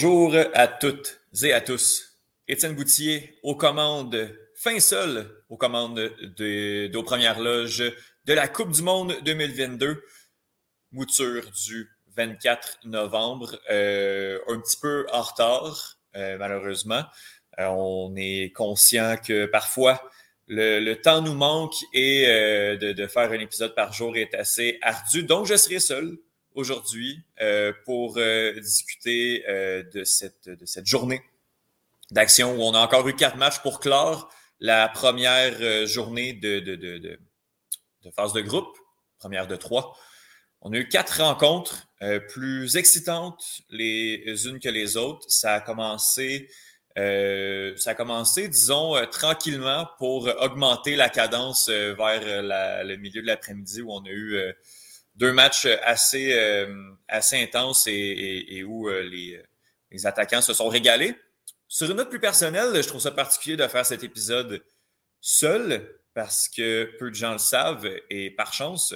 Bonjour à toutes et à tous. Étienne Boutier aux commandes, fin seul aux commandes de, de, premières loges de la Coupe du Monde 2022. Mouture du 24 novembre, euh, un petit peu en retard, euh, malheureusement. Euh, on est conscient que parfois le, temps nous manque et de, faire un épisode par jour est assez ardu. Donc, je serai seul aujourd'hui euh, pour euh, discuter euh, de, cette, de cette journée d'action où on a encore eu quatre matchs pour clore la première journée de, de, de, de, phase de groupe, première de trois. On a eu quatre rencontres plus excitantes les unes que les autres. Ça a commencé, ça a commencé, disons, tranquillement pour augmenter la cadence vers le milieu de l'après-midi où on a eu deux matchs assez, euh, assez intenses et, où euh, les, attaquants se sont régalés. Sur une note plus personnelle, je trouve ça particulier de faire cet épisode seul parce que peu de gens le savent et par chance.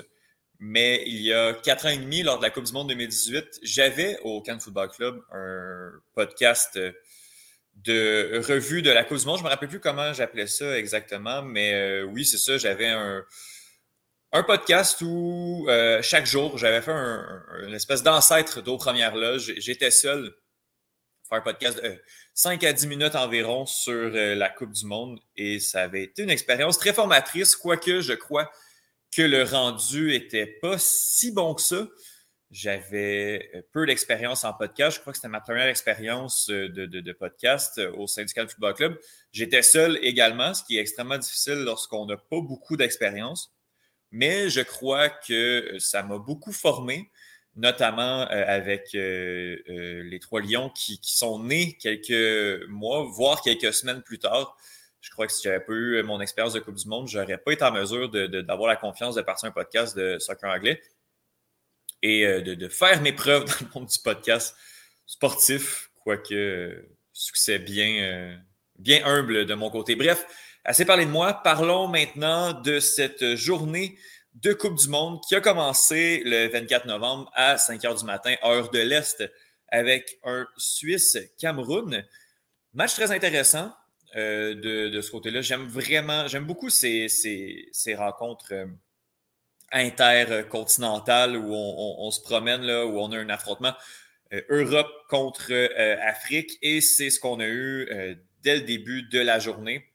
Mais il y a quatre ans et demi, lors de la Coupe du Monde 2018, j'avais au Cannes Football Club un podcast de revue de la Coupe du Monde. Je me rappelle plus comment j'appelais ça exactement, mais euh, oui, c'est ça. J'avais un, un podcast où euh, chaque jour, j'avais fait un, une espèce d'ancêtre d'aux premières loges. J'étais seul faire un podcast de 5 à 10 minutes environ sur euh, la Coupe du Monde et ça avait été une expérience très formatrice, quoique je crois que le rendu était pas si bon que ça. J'avais euh, peu d'expérience en podcast. Je crois que c'était ma première expérience de, de, de podcast au Syndicat Football Club. J'étais seul également, ce qui est extrêmement difficile lorsqu'on n'a pas beaucoup d'expérience mais je crois que ça m'a beaucoup formé, notamment euh, avec euh, euh, les trois lions qui, sont nés quelques mois, voire quelques semaines plus tard. Je crois que si j'avais pas eu mon expérience de Coupe du Monde, j'aurais pas été en mesure d'avoir la confiance de partir un podcast de soccer anglais et de, faire mes preuves dans le monde du podcast sportif, quoique succès bien, bien humble de mon côté. Bref, Assez parlé de moi. Parlons maintenant de cette journée de Coupe du Monde qui a commencé le 24 novembre à 5 heures du matin, heure de l'Est, avec un Suisse-Cameroun. Match très intéressant euh, de, ce côté-là. J'aime vraiment, j'aime beaucoup ces, ces, rencontres euh, intercontinentales où on, se promène, là, où on a un affrontement euh, Europe contre Afrique. Et c'est ce qu'on a eu dès le début de la journée.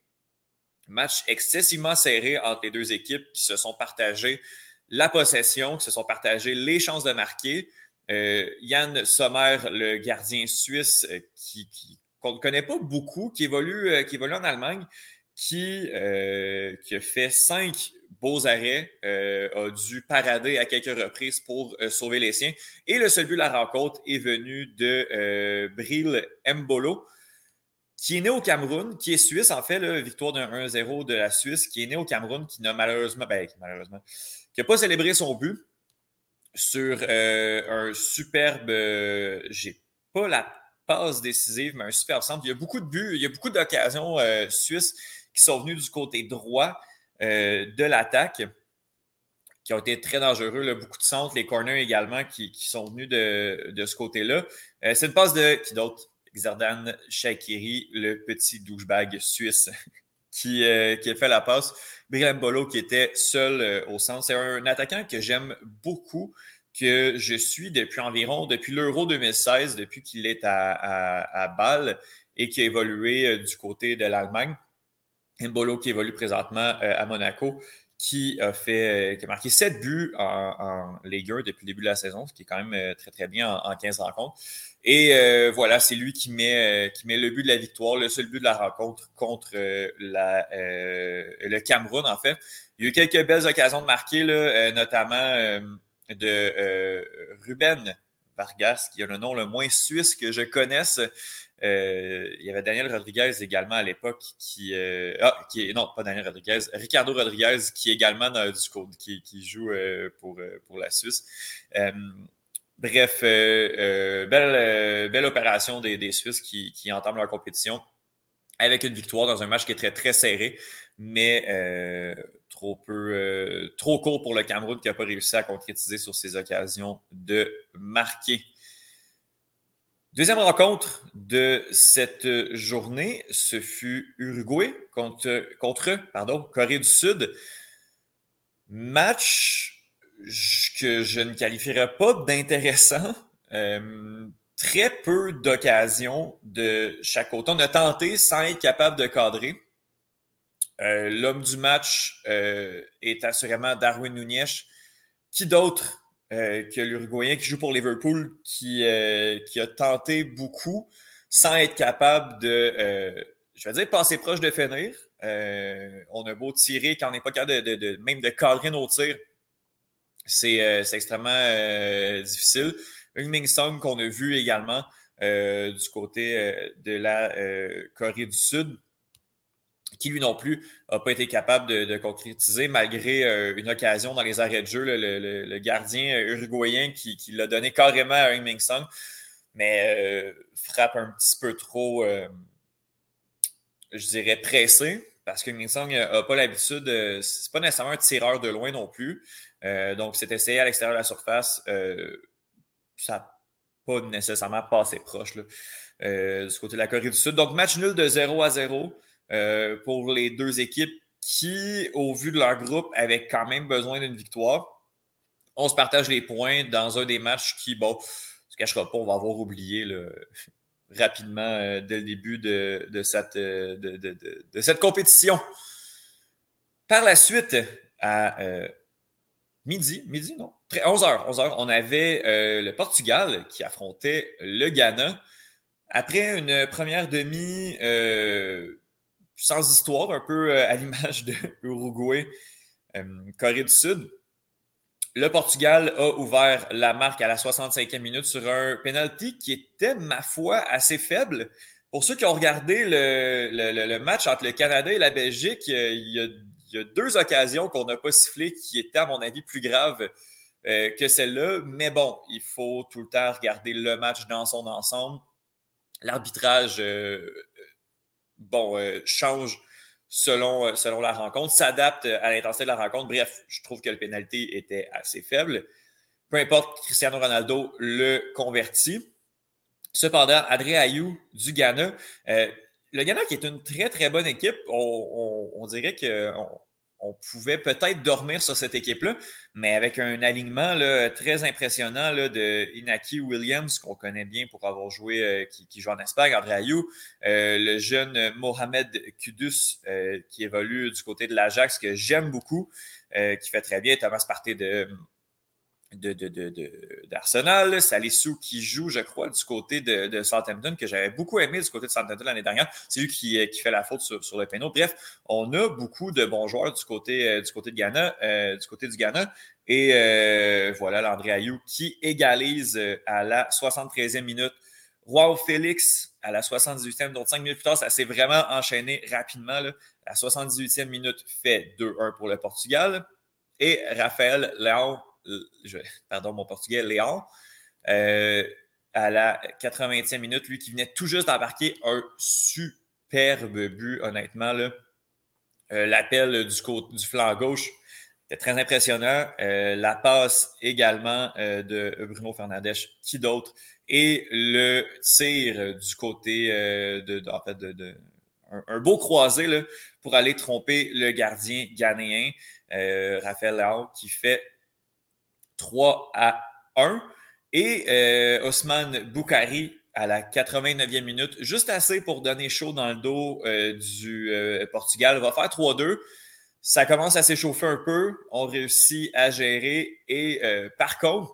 Match excessivement serré entre les deux équipes qui se sont partagées la possession, qui se sont partagées les chances de marquer. Euh, Yann Sommer, le gardien suisse, euh, qu'on ne connaît pas beaucoup, qui évolue, euh, en Allemagne, qui, qui a fait cinq beaux arrêts, a dû parader à quelques reprises pour sauver les siens. Et le seul but de la rencontre est venu de Bril Mbolo, qui est né au Cameroun, qui est suisse, en fait, la victoire d'un 1-0 de la Suisse, qui est né au Cameroun, qui n'a malheureusement, ben, malheureusement, qui n'a pas célébré son but sur euh, un superbe, euh, j'ai pas la passe décisive, mais un superbe centre. Il y a beaucoup de buts, il y a beaucoup d'occasions euh, suisses qui sont venues du côté droit de l'attaque, qui ont été très dangereux. Là. Beaucoup de centres, les corners également, qui, qui sont venus de, de ce côté-là. C'est une passe de qui d'autre? Xardan Shakiri, le petit douchebag suisse qui, euh, qui a fait la passe. Bolo qui était seul euh, au centre. C'est un attaquant que j'aime beaucoup, que je suis depuis environ, depuis l'Euro 2016, depuis qu'il est à, à, Bâle et qui a évolué euh, du côté de l'Allemagne. Mbolo qui évolue présentement à Monaco qui a fait, qui a marqué 7 buts en, en Ligue 1 depuis le début de la saison, ce qui est quand même euh, très, très bien en, 15 rencontres. Et euh, voilà, c'est lui qui met, euh, qui met le but de la victoire, le seul but de la rencontre contre le Cameroun, en fait. Il y a eu quelques belles occasions de marquer, là, notamment de Ruben Vargas, qui a le nom le moins suisse que je connaisse. Euh, il y avait Daniel Rodriguez également à l'époque qui, euh, ah, qui non, pas Daniel Rodriguez, Ricardo Rodriguez qui est également dans du code, qui, joue euh, pour, pour la Suisse. bref, belle, belle opération des, des Suisses qui, qui entament leur compétition avec une victoire dans un match qui est très, très serré, mais trop peu, trop court pour le Cameroun qui n'a pas réussi à concrétiser sur ses occasions de marquer. Deuxième rencontre de cette journée, ce fut Uruguay contre, Corée du Sud. Match que je ne qualifierais pas d'intéressant. Euh, très peu d'occasions de chaque côté. On a tenté sans être capable de cadrer. Euh, l'homme du match euh, est assurément Darwin Nunez. Qui d'autre euh, que l'Uruguayen qui joue pour Liverpool, qui, euh, qui a tenté beaucoup sans être capable de, euh, je vais dire, passer proche de finir. on a beau tirer quand on n'est pas capable de, même de cadrer nos tirs. C'est extrêmement difficile. Ming Song qu'on a vu également du côté de la Corée du Sud qui lui non plus n'a pas été capable de, concrétiser malgré euh, une occasion dans les arrêts de jeu, le, gardien uruguayen qui, l'a donné carrément à Ming Song, mais euh, frappe un petit peu trop, euh, je dirais, pressé, parce que Ming Song n'a pas l'habitude, c'est pas nécessairement un tireur de loin non plus, donc c'est essayé à l'extérieur de la surface, ça n'a pas nécessairement passé proche du côté de la Corée du Sud. Donc match nul de 0 à 0. Euh, pour les deux équipes qui, au vu de leur groupe, avaient quand même besoin d'une victoire. On se partage les points dans un des matchs qui, bon, ne se cachera pas, on va avoir oublié rapidement euh, dès le début de, cette, euh, de, cette compétition. Par la suite, à midi, midi, non, 11h, 11h, on avait le Portugal qui affrontait le Ghana. Après une première demi sans histoire, un peu euh, à l'image de Uruguay, euh, Corée du Sud. Le Portugal a ouvert la marque à la 65e minute sur un penalty qui était, ma foi, assez faible. Pour ceux qui ont regardé le, match entre le Canada et la Belgique, euh, il y a, deux occasions qu'on n'a pas sifflées qui étaient, à mon avis, plus graves que celle-là. Mais bon, il faut tout le temps regarder le match dans son ensemble. L'arbitrage bon, euh, change selon, euh, selon la rencontre, s'adapte à l'intensité de la rencontre. Bref, je trouve que le pénalité était assez faible. Peu importe, Cristiano Ronaldo le convertit. Cependant, Adré Ayou du Ghana, euh, le Ghana qui est une très très bonne équipe, on dirait qu'on on pouvait peut-être dormir sur cette équipe-là, mais avec un alignement très impressionnant de Inaki Williams, qu'on connaît bien pour avoir joué, euh, qui, joue en Espagne, André Ayou, euh, le jeune Mohamed Kudus, euh, qui évolue du côté de l'Ajax, que j'aime beaucoup, qui fait très bien, Thomas Partey de, d'Arsenal. De, Salissou qui joue, je crois, du côté de, de Southampton, que j'avais beaucoup aimé du côté de Southampton l'année dernière. C'est lui qui, qui, fait la faute sur, le péno. Bref, on a beaucoup de bons joueurs du côté, euh, du côté de Ghana, euh, du côté du Ghana. Et euh, voilà, l'André Ayou qui égalise à la 73e minute. Roi Félix à la 78e, donc 5 minutes plus tard, ça s'est vraiment enchaîné rapidement. La 78e minute fait 2-1 pour le Portugal. Et Raphaël Léon pardon, mon portugais, Léon, euh, à la 80e minute, lui qui venait tout juste d'embarquer un superbe but, honnêtement. Euh, l'appel du, du flanc gauche était très impressionnant. Euh, la passe également de Bruno Fernandes, qui d'autre? Et le tir du côté de, en fait, un, beau croisé là, pour aller tromper le gardien ghanéen, Raphaël Léon, qui fait 3 à 1. Et euh, Osman Boukari à la 89e minute, juste assez pour donner chaud dans le dos euh, du euh, Portugal, va faire 3-2. Ça commence à s'échauffer un peu. On réussit à gérer. Et par contre,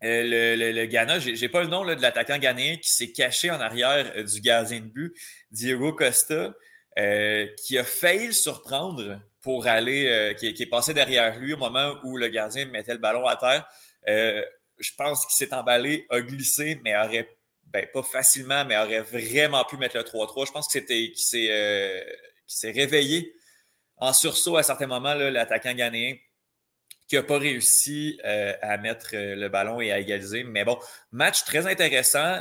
le, le, Ghana, j'ai pas le nom de l'attaquant ghanéen qui s'est caché en arrière du gardien de but, Diego Costa, qui a failli le surprendre pour aller, euh, qui, est passé derrière lui au moment où le gardien mettait le ballon à terre. Euh, je pense qu'il s'est emballé, a glissé, mais aurait, ben, pas facilement, mais aurait vraiment pu mettre le 3-3. Je pense c'était qu'il euh, s'est réveillé en sursaut à certains moments, l'attaquant ghanéen qui n'a pas réussi à mettre le ballon et à égaliser. Mais bon, match très intéressant,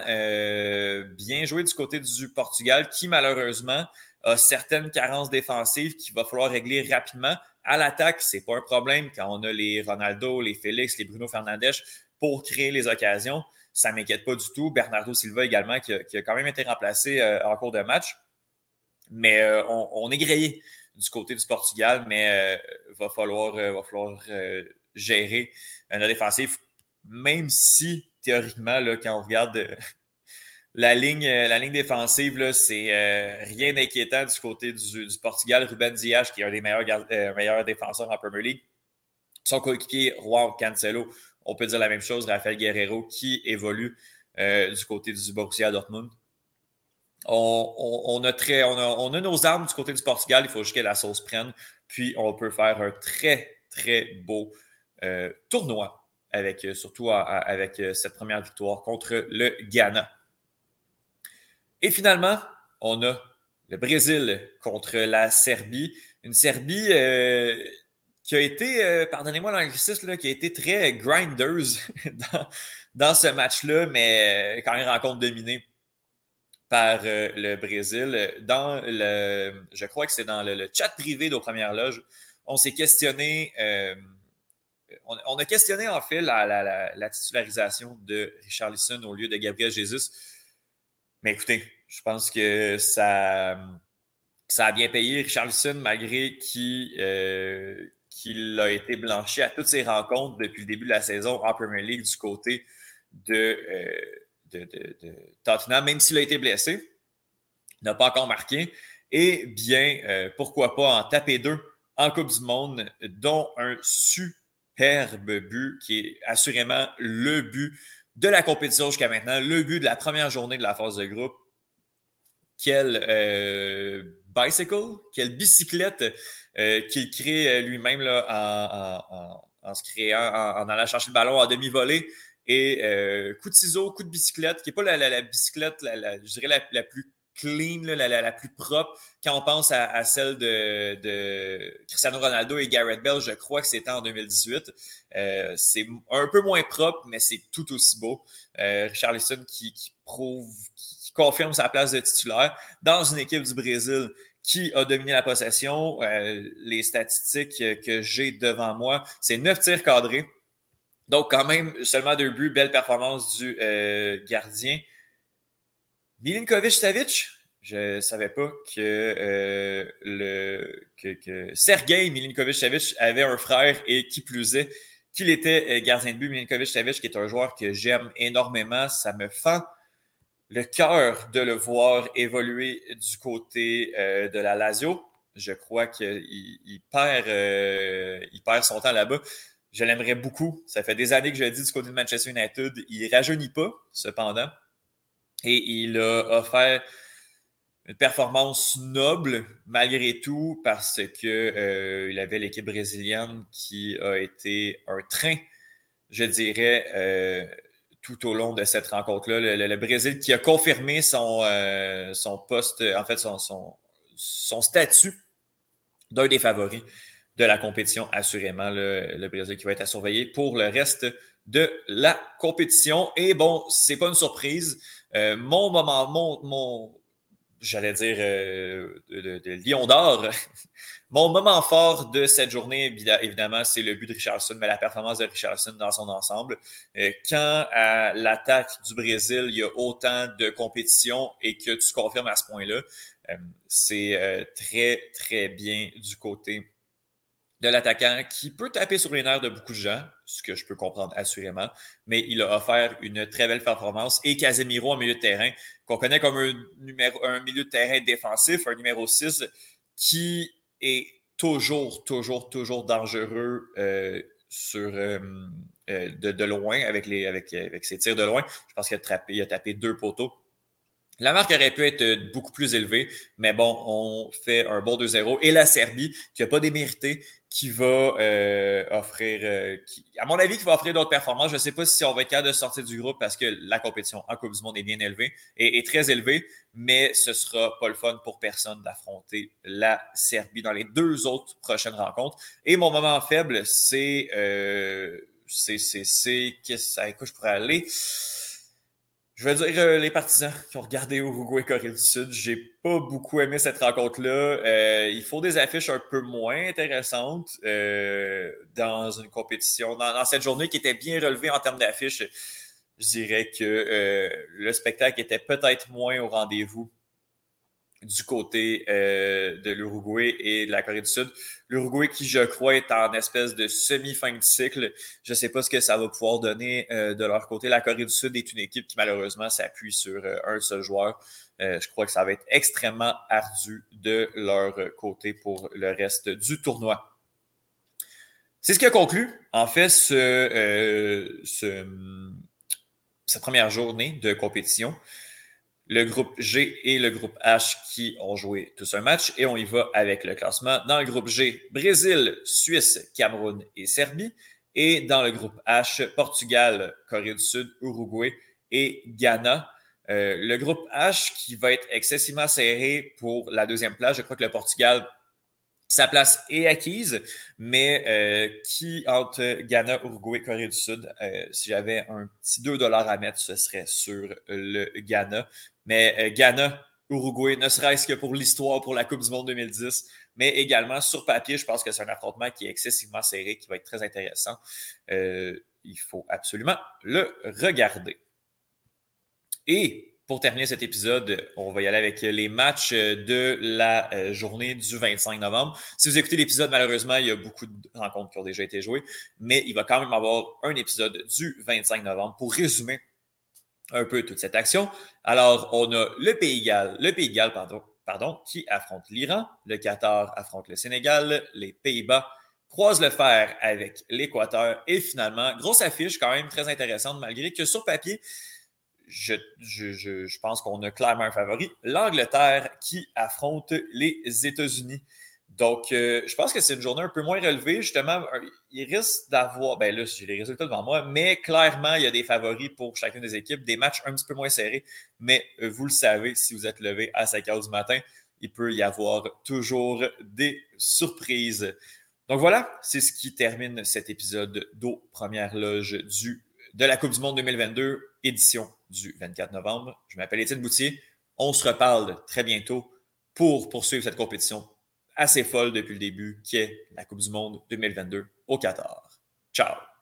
bien joué du côté du Portugal, qui malheureusement a certaines carences défensives qu'il va falloir régler rapidement. À l'attaque, c'est pas un problème quand on a les Ronaldo, les Félix, les Bruno Fernandes pour créer les occasions. ça ne m'inquiète pas du tout. Bernardo Silva également, qui a, quand même été remplacé euh, en cours de match. Mais euh, on, est grillé du côté du Portugal, mais il va falloir, va gérer notre défensif, même si théoriquement, quand on regarde la ligne, la ligne défensive, c'est rien d'inquiétant du côté du, Portugal. Ruben Dias, qui est un des meilleurs, meilleurs défenseurs en Premier League, son coéquipier Juan Cancelo, on peut dire la même chose, Rafael Guerrero, qui évolue euh, du côté du Borussia Dortmund. On, a très, on, a, nos armes du côté du Portugal, il faut juste que la sauce prenne, puis on peut faire un très, très beau euh, tournoi, avec, surtout avec euh, cette première victoire contre le Ghana. Et finalement, on a le Brésil contre la Serbie. Une Serbie qui a été, euh, pardonnez-moi l'anglicisme, qui a été très grinders dans, ce match-là, mais euh, quand même rencontre dominée par euh, le Brésil. Dans le, je crois que c'est dans le, chat privé de premières loges, on s'est questionné, on, a questionné en fait la, titularisation de Richard Lisson au lieu de Gabriel Jesus. Mais écoutez, je pense que ça, ça a bien payé. Richard Lisson, malgré qui qu'il a été blanchi à toutes ses rencontres depuis le début de la saison en Premier League du côté de, euh, Tottenham, même s'il a été blessé. N'a pas encore marqué. Et bien, euh, pourquoi pas en taper deux en Coupe du Monde, dont un superbe but qui est assurément le but de la compétition jusqu'à maintenant, le but de la première journée de la phase de groupe. Quel euh, bicycle, quelle bicyclette euh, qu'il crée euh, lui-même en, se allant chercher le ballon en demi-volée. Et coup de ciseau, coup de bicyclette, qui n'est pas la, bicyclette, je dirais la, plus clean, la, plus propre. Quand on pense à, celle de, Cristiano Ronaldo et Garrett Bell, je crois que c'était en 2018. c'est un peu moins propre, mais c'est tout aussi beau. Richard Lisson qui, prouve, qui confirme sa place de titulaire dans une équipe du Brésil qui a dominé la possession. Euh, les statistiques que j'ai devant moi, c'est neuf tirs cadrés. Donc, quand même, seulement deux buts. Belle performance du euh, gardien. Milinkovic-Savic, je ne savais pas que, euh, le, Sergei Milinkovic-Savic avait un frère et qui plus est, qu'il était gardien de but. Milinkovic-Savic, qui est un joueur que j'aime énormément. Ça me fend le cœur de le voir évoluer du côté euh, de la Lazio. Je crois qu'il il perd, euh, son temps là-bas. Je l'aimerais beaucoup. Ça fait des années que je l'ai dit du côté de Manchester United. Il rajeunit pas, cependant. Et il a offert une performance noble malgré tout parce qu'il euh, avait l'équipe brésilienne qui a été un train, je dirais, tout au long de cette rencontre-là. Le, Brésil qui a confirmé son, euh, son poste, en fait, son, son, statut d'un des favoris de la compétition, assurément. Le, Brésil qui va être à surveiller pour le reste de la compétition. Et bon, c'est pas une surprise. Euh, mon moment, mon, mon j'allais dire, euh, de, Lion d'or. Mon moment fort de cette journée, évidemment, c'est le but de Richardson, mais la performance de Richardson dans son ensemble. Euh, quand à l'attaque du Brésil, il y a autant de compétition et que tu confirmes à ce point-là, c'est très, très bien du côté de l'attaquant qui peut taper sur les nerfs de beaucoup de gens, ce que je peux comprendre assurément, mais il a offert une très belle performance. Et Casemiro en milieu de terrain, qu'on connaît comme un, numéro, milieu de terrain défensif, un numéro 6, qui est toujours, toujours, toujours dangereux euh, euh, euh, de, loin avec, ses tirs de loin. Je pense qu'il a, a tapé deux poteaux la marque aurait pu être beaucoup plus élevée, mais bon, on fait un bon 2-0. Et la Serbie, qui n'a pas démérité, qui va euh, offrir, euh, à mon avis, qui va offrir d'autres performances. Je ne sais pas si on va être capable de sortir du groupe parce que la compétition en Coupe du Monde est bien élevée et très élevée, mais ce sera pas le fun pour personne d'affronter la Serbie dans les deux autres prochaines rencontres. Et mon moment faible, c'est. Euh, c'est. Qu'est-ce que je pourrais aller? Je veux dire, euh, les partisans qui ont regardé Uruguay Corée du Sud, j'ai pas beaucoup aimé cette rencontre-là. Euh, il faut des affiches un peu moins intéressantes euh, dans une compétition, dans, cette journée qui était bien relevée en termes d'affiches. je dirais que euh, le spectacle était peut-être moins au rendez-vous du côté euh, de l'Uruguay et de la Corée du Sud. L'Uruguay qui, je crois, est en espèce de semi-fin de cycle. Je ne sais pas ce que ça va pouvoir donner euh, de leur côté. La Corée du Sud est une équipe qui, malheureusement, s'appuie sur un seul joueur. je crois que ça va être extrêmement ardu de leur côté pour le reste du tournoi. C'est ce qui a conclu, en fait, ce, ce cette première journée de compétition. Le groupe G et le groupe H qui ont joué tous un match et on y va avec le classement. Dans le groupe G, Brésil, Suisse, Cameroun et Serbie. Et dans le groupe H, Portugal, Corée du Sud, Uruguay et Ghana. Euh, le groupe H qui va être excessivement serré pour la deuxième place. Je crois que le Portugal sa place est acquise, mais euh, qui, entre Ghana, Uruguay, Corée du Sud, euh, si j'avais un petit 2 dollars à mettre, ce serait sur le Ghana. Mais euh, Ghana, Uruguay, ne serait-ce que pour l'histoire, pour la Coupe du Monde 2010, mais également sur papier, je pense que c'est un affrontement qui est excessivement serré, qui va être très intéressant. il faut absolument le regarder. Et pour terminer cet épisode, on va y aller avec les matchs de la euh, journée du 25 novembre. Si vous écoutez l'épisode, malheureusement, il y a beaucoup de rencontres qui ont déjà été jouées, mais il va quand même avoir un épisode du 25 novembre pour résumer un peu toute cette action. Alors, on a le Pays Galles, le Pays Galles, pardon, pardon, qui affronte l'Iran, le Qatar affronte le Sénégal, les Pays-Bas croisent le fer avec l'Équateur et finalement, grosse affiche quand même très intéressante malgré que sur papier, je, je, je, pense qu'on a clairement un favori. L'Angleterre qui affronte les États-Unis. Donc, euh, je pense que c'est une journée un peu moins relevée. Justement, il risque d'avoir, ben là, j'ai les résultats devant moi, mais clairement, il y a des favoris pour chacune des équipes, des matchs un petit peu moins serrés. Mais euh, vous le savez, si vous êtes levé à 5 heures du matin, il peut y avoir toujours des surprises. Donc voilà, c'est ce qui termine cet épisode d'Aux Première Loge du, de la Coupe du Monde 2022, édition du 24 novembre. Je m'appelle Étienne Boutier. On se reparle très bientôt pour poursuivre cette compétition assez folle depuis le début qui est la Coupe du Monde 2022 au Qatar. Ciao!